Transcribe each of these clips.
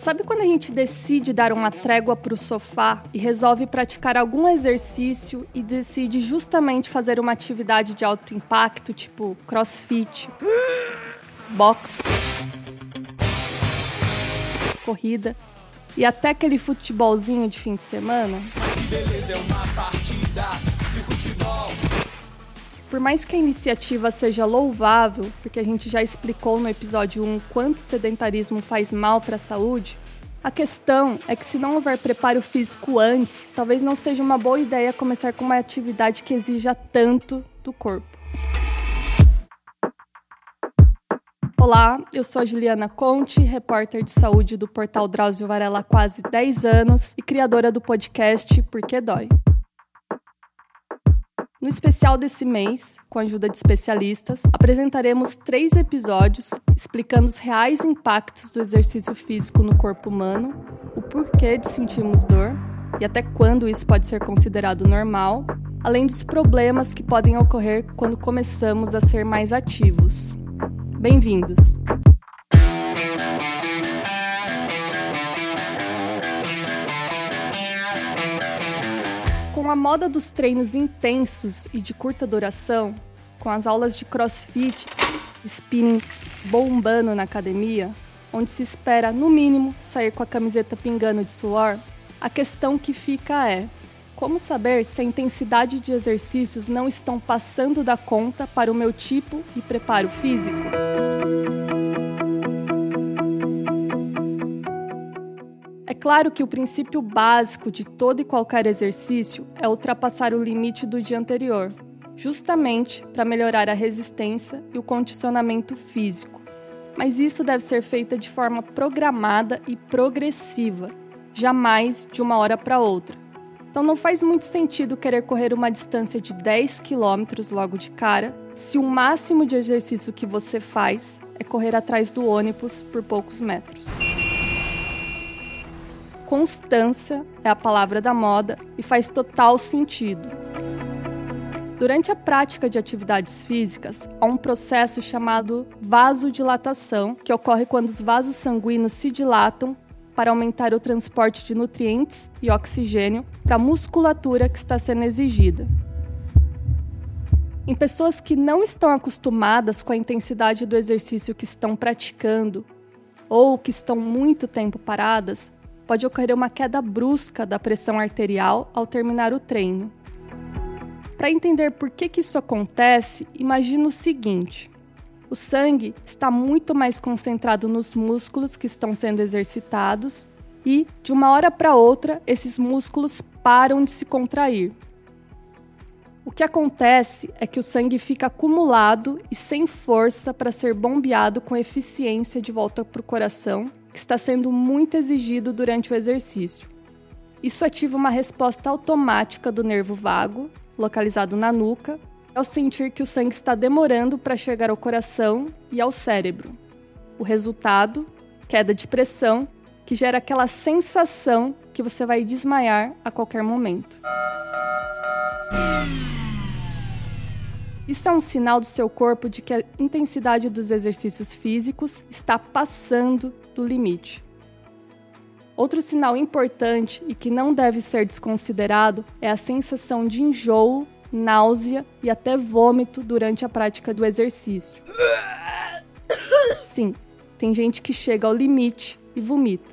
Sabe quando a gente decide dar uma trégua para o sofá e resolve praticar algum exercício e decide justamente fazer uma atividade de alto impacto, tipo crossfit, boxe, corrida e até aquele futebolzinho de fim de semana? Mas que beleza é uma partida de futebol. Por mais que a iniciativa seja louvável, porque a gente já explicou no episódio 1 quanto o sedentarismo faz mal para a saúde, a questão é que se não houver preparo físico antes, talvez não seja uma boa ideia começar com uma atividade que exija tanto do corpo. Olá, eu sou a Juliana Conte, repórter de saúde do portal Drauzio Varela há quase 10 anos e criadora do podcast Porque Dói. No especial desse mês, com a ajuda de especialistas, apresentaremos três episódios explicando os reais impactos do exercício físico no corpo humano, o porquê de sentirmos dor e até quando isso pode ser considerado normal, além dos problemas que podem ocorrer quando começamos a ser mais ativos. Bem-vindos! Com a moda dos treinos intensos e de curta duração, com as aulas de crossfit, spinning bombando na academia, onde se espera, no mínimo, sair com a camiseta pingando de suor, a questão que fica é: como saber se a intensidade de exercícios não estão passando da conta para o meu tipo e preparo físico? Claro que o princípio básico de todo e qualquer exercício é ultrapassar o limite do dia anterior, justamente para melhorar a resistência e o condicionamento físico. Mas isso deve ser feito de forma programada e progressiva, jamais de uma hora para outra. Então não faz muito sentido querer correr uma distância de 10 km logo de cara, se o máximo de exercício que você faz é correr atrás do ônibus por poucos metros. Constância é a palavra da moda e faz total sentido. Durante a prática de atividades físicas, há um processo chamado vasodilatação, que ocorre quando os vasos sanguíneos se dilatam para aumentar o transporte de nutrientes e oxigênio para a musculatura que está sendo exigida. Em pessoas que não estão acostumadas com a intensidade do exercício que estão praticando ou que estão muito tempo paradas, pode ocorrer uma queda brusca da pressão arterial ao terminar o treino. Para entender por que, que isso acontece, imagine o seguinte: o sangue está muito mais concentrado nos músculos que estão sendo exercitados e, de uma hora para outra, esses músculos param de se contrair. O que acontece é que o sangue fica acumulado e sem força para ser bombeado com eficiência de volta para o coração está sendo muito exigido durante o exercício. Isso ativa uma resposta automática do nervo vago, localizado na nuca, ao sentir que o sangue está demorando para chegar ao coração e ao cérebro. O resultado, queda de pressão, que gera aquela sensação que você vai desmaiar a qualquer momento. Isso é um sinal do seu corpo de que a intensidade dos exercícios físicos está passando do limite. Outro sinal importante e que não deve ser desconsiderado é a sensação de enjoo, náusea e até vômito durante a prática do exercício. Sim, tem gente que chega ao limite e vomita.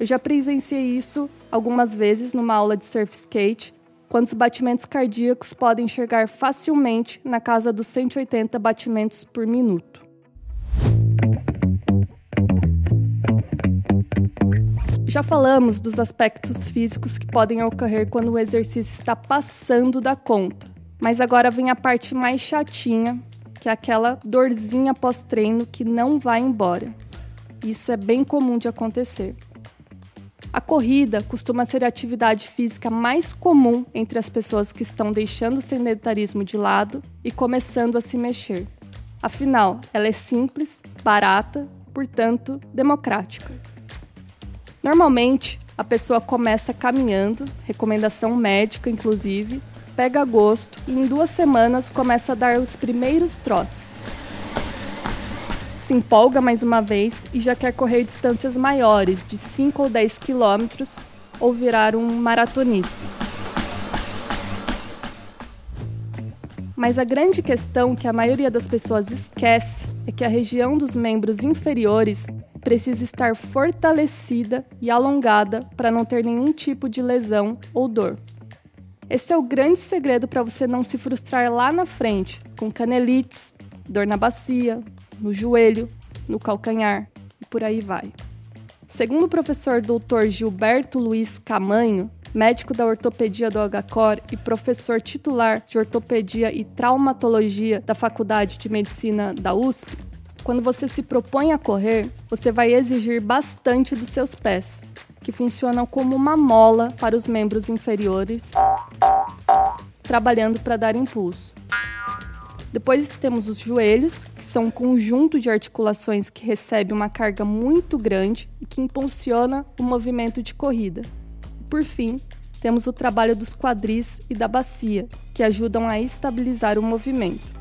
Eu já presenciei isso algumas vezes numa aula de surf skate quando os batimentos cardíacos podem chegar facilmente na casa dos 180 batimentos por minuto. Já falamos dos aspectos físicos que podem ocorrer quando o exercício está passando da conta, mas agora vem a parte mais chatinha, que é aquela dorzinha pós-treino que não vai embora. Isso é bem comum de acontecer. A corrida costuma ser a atividade física mais comum entre as pessoas que estão deixando o sedentarismo de lado e começando a se mexer. Afinal, ela é simples, barata, portanto, democrática. Normalmente, a pessoa começa caminhando, recomendação médica inclusive, pega gosto e em duas semanas começa a dar os primeiros trotes. se empolga mais uma vez e já quer correr distâncias maiores, de 5 ou 10 quilômetros, ou virar um maratonista. Mas a grande questão que a maioria das pessoas esquece é que a região dos membros inferiores precisa estar fortalecida e alongada para não ter nenhum tipo de lesão ou dor. Esse é o grande segredo para você não se frustrar lá na frente, com canelites, dor na bacia, no joelho, no calcanhar e por aí vai. Segundo o professor Dr. Gilberto Luiz Camanho, médico da ortopedia do HCOR e professor titular de ortopedia e traumatologia da Faculdade de Medicina da USP, quando você se propõe a correr, você vai exigir bastante dos seus pés, que funcionam como uma mola para os membros inferiores, trabalhando para dar impulso. Depois temos os joelhos, que são um conjunto de articulações que recebe uma carga muito grande e que impulsiona o movimento de corrida. Por fim, temos o trabalho dos quadris e da bacia, que ajudam a estabilizar o movimento.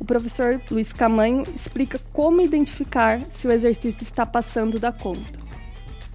O professor Luiz Camanho explica como identificar se o exercício está passando da conta.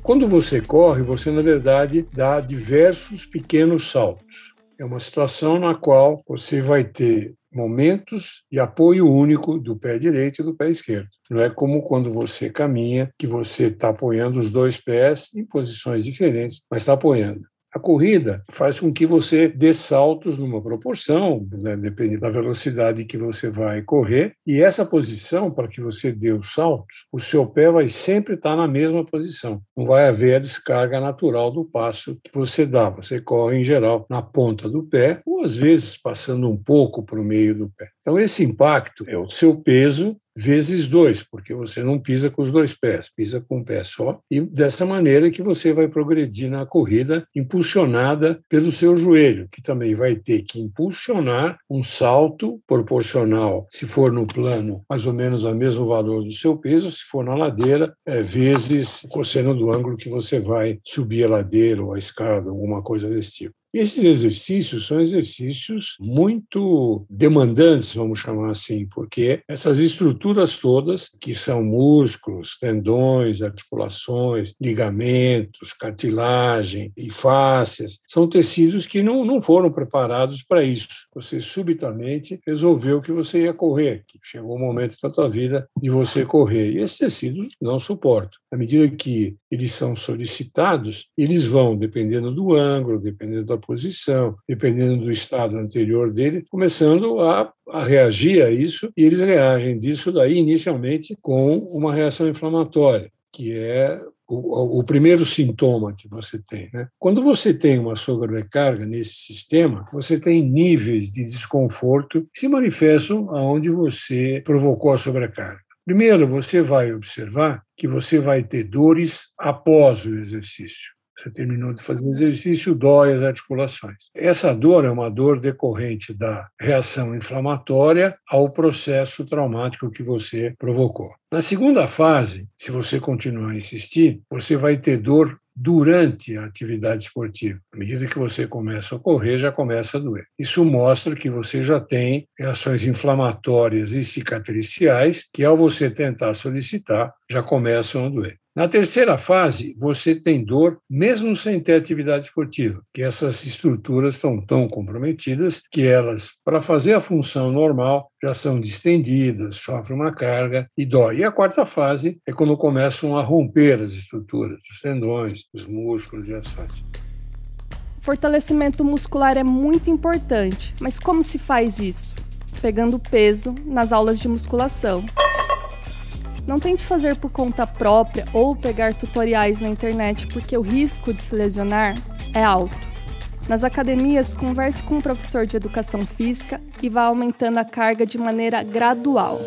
Quando você corre, você na verdade dá diversos pequenos saltos. É uma situação na qual você vai ter momentos de apoio único do pé direito e do pé esquerdo. Não é como quando você caminha, que você está apoiando os dois pés em posições diferentes, mas está apoiando. A corrida faz com que você dê saltos numa proporção, né, depende da velocidade que você vai correr, e essa posição, para que você dê os saltos, o seu pé vai sempre estar na mesma posição. Não vai haver a descarga natural do passo que você dá. Você corre, em geral, na ponta do pé, ou às vezes passando um pouco para o meio do pé. Então, esse impacto é o seu peso vezes dois, porque você não pisa com os dois pés, pisa com um pé só, e dessa maneira que você vai progredir na corrida, impulsionada pelo seu joelho, que também vai ter que impulsionar um salto proporcional, se for no plano, mais ou menos o mesmo valor do seu peso, se for na ladeira, é, vezes o cosseno do ângulo que você vai subir a ladeira ou a escada, alguma coisa desse tipo. Esses exercícios são exercícios muito demandantes, vamos chamar assim, porque essas estruturas todas, que são músculos, tendões, articulações, ligamentos, cartilagem e fáscias, são tecidos que não, não foram preparados para isso. Você subitamente resolveu que você ia correr, que chegou o momento da tua vida de você correr. E esses tecidos não suportam. À medida que eles são solicitados, eles vão, dependendo do ângulo, dependendo da posição, dependendo do estado anterior dele, começando a, a reagir a isso, e eles reagem disso daí inicialmente com uma reação inflamatória, que é o, o, primeiro sintoma que você tem. Né? Quando você tem uma sobrecarga nesse sistema, você tem níveis de desconforto que se manifestam aonde você provocou a sobrecarga. Primeiro, você vai observar que você vai ter dores após o exercício. Você terminou de fazer exercício, dói as articulações. Essa dor é uma dor decorrente da reação inflamatória ao processo traumático que você provocou. Na segunda fase, se você continuar a insistir, você vai ter dor durante a atividade esportiva. À medida que você começa a correr, já começa a doer. Isso mostra que você já tem reações inflamatórias e cicatriciais que, ao você tentar solicitar, já começam a doer. Na terceira fase, você tem dor mesmo sem ter atividade esportiva, que essas estruturas estão tão comprometidas que elas, para fazer a função normal, já são distendidas, sofrem uma carga e dói. E a quarta fase é quando começam a romper as estruturas, os tendões, os músculos e as fáscias. Fortalecimento muscular é muito importante, mas como se faz isso? Pegando peso nas aulas de musculação. Não tente fazer por conta própria ou pegar tutoriais na internet, porque o risco de se lesionar é alto. Nas academias, converse com um professor de educação física e vá aumentando a carga de maneira gradual.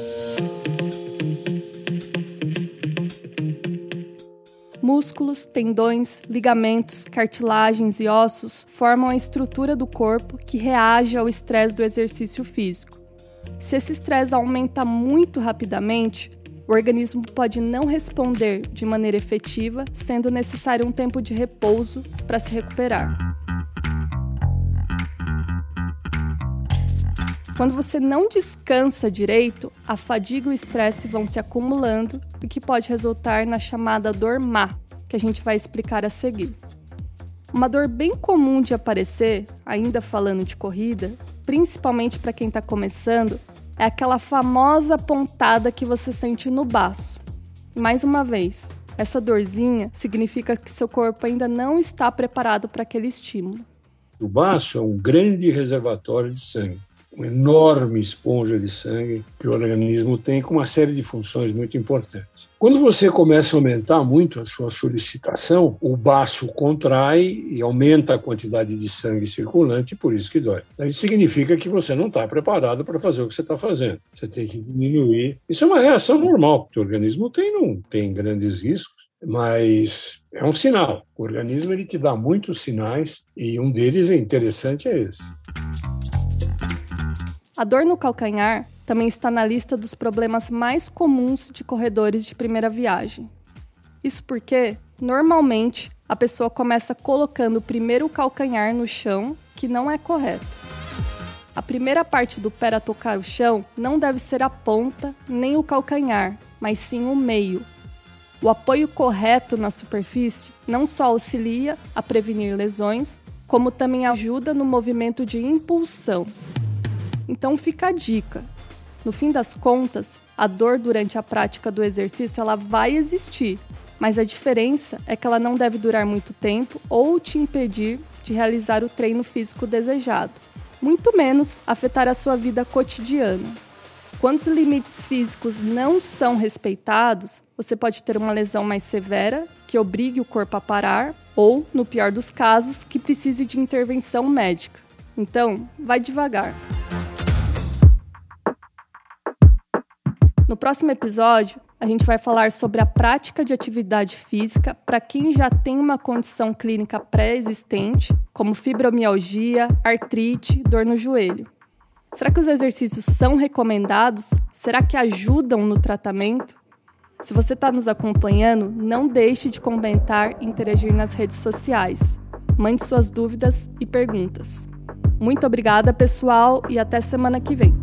Músculos, tendões, ligamentos, cartilagens e ossos formam a estrutura do corpo que reage ao estresse do exercício físico. Se esse estresse aumenta muito rapidamente, o organismo pode não responder de maneira efetiva, sendo necessário um tempo de repouso para se recuperar. Quando você não descansa direito, a fadiga e o estresse vão se acumulando, o que pode resultar na chamada dor má, que a gente vai explicar a seguir. Uma dor bem comum de aparecer, ainda falando de corrida, principalmente para quem está começando, é aquela famosa pontada que você sente no baço. Mais uma vez, essa dorzinha significa que seu corpo ainda não está preparado para aquele estímulo. O baço é um grande reservatório de sangue uma enorme esponja de sangue que o organismo tem com uma série de funções muito importantes. Quando você começa a aumentar muito a sua solicitação, o baço contrai e aumenta a quantidade de sangue circulante, por isso que dói. Isso significa que você não está preparado para fazer o que você está fazendo. Você tem que diminuir. Isso é uma reação normal, porque o organismo tem, não tem grandes riscos mas é um sinal. O organismo ele te dá muitos sinais e um deles é interessante é esse. A dor no calcanhar também está na lista dos problemas mais comuns de corredores de primeira viagem. Isso porque, normalmente, a pessoa começa colocando primeiro o calcanhar no chão, que não é correto. A primeira parte do pé a tocar o chão não deve ser a ponta nem o calcanhar, mas sim o meio. O apoio correto na superfície não só auxilia a prevenir lesões, como também ajuda no movimento de impulsão. Então fica a dica. No fim das contas, a dor durante a prática do exercício ela vai existir, mas a diferença é que ela não deve durar muito tempo ou te impedir de realizar o treino físico desejado, muito menos afetar a sua vida cotidiana. Quando os limites físicos não são respeitados, você pode ter uma lesão mais severa que obrigue o corpo a parar ou, no pior dos casos, que precise de intervenção médica. Então, vai devagar. No próximo episódio, a gente vai falar sobre a prática de atividade física para quem já tem uma condição clínica pré-existente, como fibromialgia, artrite, dor no joelho. Será que os exercícios são recomendados? Será que ajudam no tratamento? Se você está nos acompanhando, não deixe de comentar e interagir nas redes sociais. Mande suas dúvidas e perguntas. Muito obrigada, pessoal, e até semana que vem.